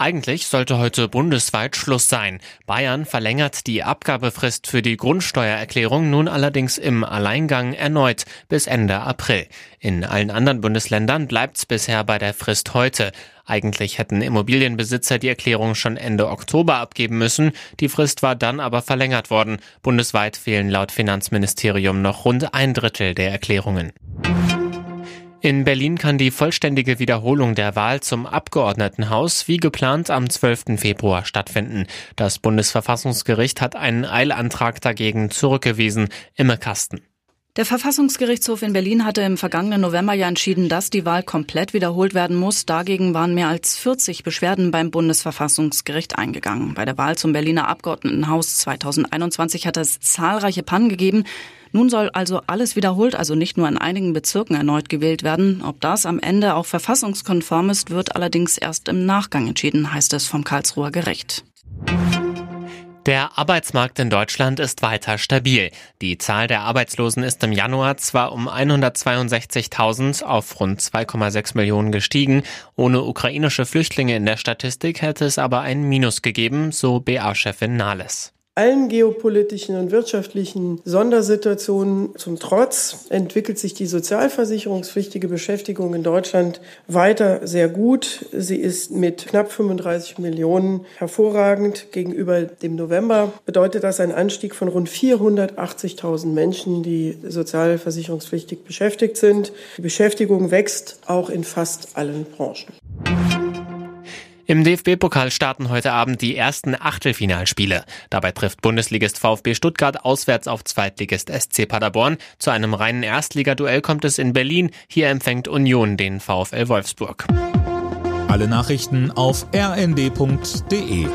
Eigentlich sollte heute bundesweit Schluss sein. Bayern verlängert die Abgabefrist für die Grundsteuererklärung nun allerdings im Alleingang erneut bis Ende April. In allen anderen Bundesländern bleibt's bisher bei der Frist heute. Eigentlich hätten Immobilienbesitzer die Erklärung schon Ende Oktober abgeben müssen. Die Frist war dann aber verlängert worden. Bundesweit fehlen laut Finanzministerium noch rund ein Drittel der Erklärungen. In Berlin kann die vollständige Wiederholung der Wahl zum Abgeordnetenhaus wie geplant am 12. Februar stattfinden. Das Bundesverfassungsgericht hat einen Eilantrag dagegen zurückgewiesen. Imme Kasten. Der Verfassungsgerichtshof in Berlin hatte im vergangenen November ja entschieden, dass die Wahl komplett wiederholt werden muss. Dagegen waren mehr als 40 Beschwerden beim Bundesverfassungsgericht eingegangen. Bei der Wahl zum Berliner Abgeordnetenhaus 2021 hat es zahlreiche Pannen gegeben. Nun soll also alles wiederholt, also nicht nur in einigen Bezirken erneut gewählt werden. Ob das am Ende auch verfassungskonform ist, wird allerdings erst im Nachgang entschieden, heißt es vom Karlsruher Gericht. Der Arbeitsmarkt in Deutschland ist weiter stabil. Die Zahl der Arbeitslosen ist im Januar zwar um 162.000 auf rund 2,6 Millionen gestiegen. Ohne ukrainische Flüchtlinge in der Statistik hätte es aber ein Minus gegeben, so BA-Chefin Nahles. Allen geopolitischen und wirtschaftlichen Sondersituationen zum Trotz entwickelt sich die sozialversicherungspflichtige Beschäftigung in Deutschland weiter sehr gut. Sie ist mit knapp 35 Millionen hervorragend. Gegenüber dem November bedeutet das ein Anstieg von rund 480.000 Menschen, die sozialversicherungspflichtig beschäftigt sind. Die Beschäftigung wächst auch in fast allen Branchen. Im DFB-Pokal starten heute Abend die ersten Achtelfinalspiele. Dabei trifft Bundesligist VfB Stuttgart auswärts auf Zweitligist SC Paderborn. Zu einem reinen Erstligaduell kommt es in Berlin. Hier empfängt Union den VfL Wolfsburg. Alle Nachrichten auf rnd.de